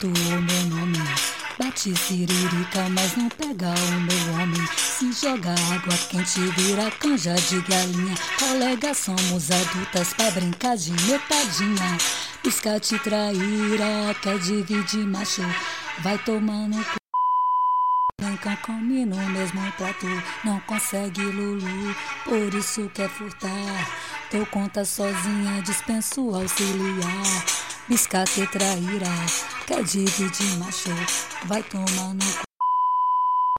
é tatuou meu nome. Bate siririca, mas não pega o meu homem. Se joga água quente, vira canja de galinha. Colega, somos adultas pra brincar de metadinha. Piscate traíra, quer dividir macho. Vai tomando Nunca come no mesmo prato, não consegue Lulu, por isso quer furtar. Dou conta sozinha, dispenso auxiliar. Biscate traíra, quer dividir macho, vai tomar no c...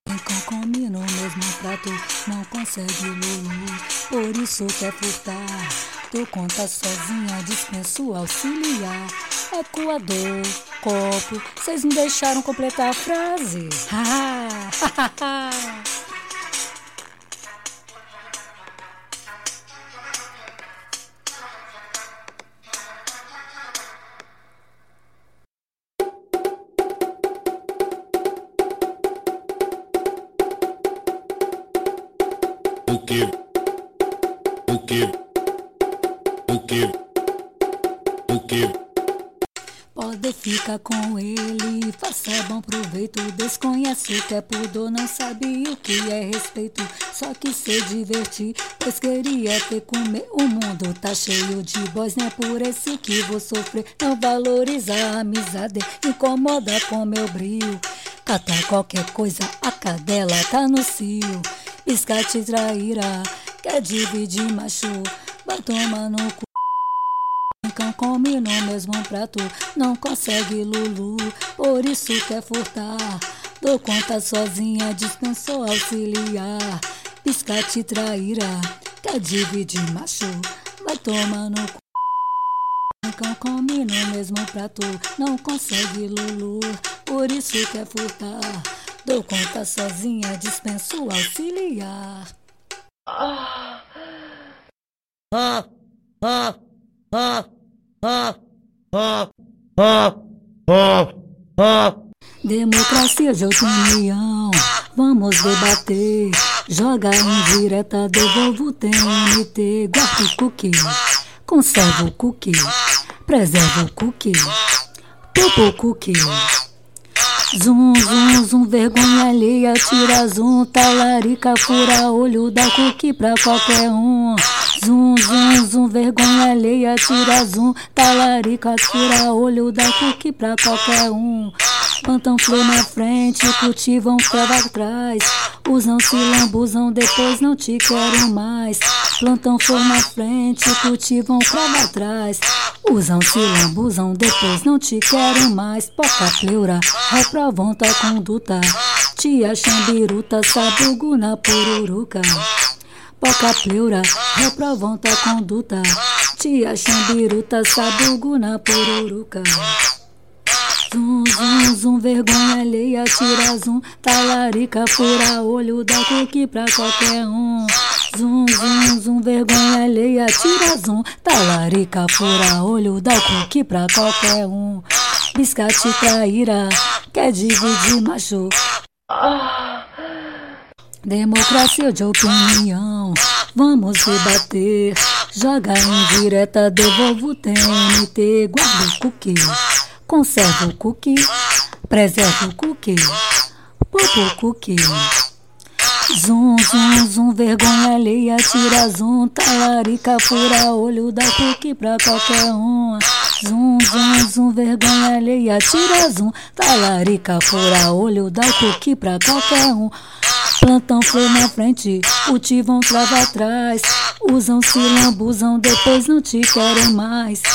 Nunca come no mesmo prato, não consegue Lulu, por isso quer furtar. Dou conta sozinha, dispenso auxiliar. Ecoador, copo, vocês não deixaram completar a frase. O que? O que? O que? O que? Pode ficar com ele, faça bom proveito. Desconhece o que é pudor, não sabe o que é respeito. Só que se divertir, pois queria ter comer. O mundo tá cheio de boys, não é por esse que vou sofrer. Não valoriza a amizade, incomoda com meu brilho. Cata qualquer coisa, a cadela tá no cio. Pisca te trairá, quer dividir macho, vai tomar no cu. Cão come no mesmo prato, não consegue Lulu, por isso quer furtar. Dou conta sozinha, dispensou auxiliar. Pisca te trairá, quer dividir macho, vai tomar no cu. Cão come no mesmo prato, não consegue Lulu, por isso quer furtar. Dou conta sozinha, dispenso auxiliar. Ah, ah, ah, ah, ah, ah, ah, ah. Democracia de opinião, vamos debater. Joga em direta, devolvo o TNT. Guarda o cookie, conserva o cookie, preserva o cookie, popo o cookie. Zum, zum, zum, vergonha alheia, tira zum, talarica, fura olho, dá cookie pra qualquer um. Zum, zum, zum, vergonha alheia, tira zum, talarica, tira olho, dá cookie pra qualquer um. Plantam flor na frente, cultivam cravo atrás. Usam, se lambuzam, depois não te quero mais. Plantam flor na frente, cultivam cravo atrás. Usam, se lambuzam, depois não te quero mais. Poca pleura, reprovam tua conduta. Tia chambiruta, sabugo na pururuca. Poca pleura, reprovam tua conduta. Tia chambiruta, sabugo na pururuca. Zum, zum, zum, vergonha alheia, tira zum, talarica, fura olho, dá cookie pra qualquer um. Zum, zum, zum, vergonha alheia, tira zum, talarica, fura olho, dá cookie pra qualquer um. Biscate traíra, quer dividir macho. Democracia de opinião, vamos debater. Joga em direta, devolvo o TNT, guarda o cookie. Conserva o cookie, preserva o cookie, popo o cookie. Zum, zum, zum, vergonha alheia, tira zum, talarica, fura olho, dá cookie pra qualquer um. Zum, zum, zum, vergonha alheia, tira zum, talarica, fura olho, dá cookie pra qualquer um. Plantam flor na frente, cultivam trava atrás. Usam, se lambuzam, depois não te querem mais.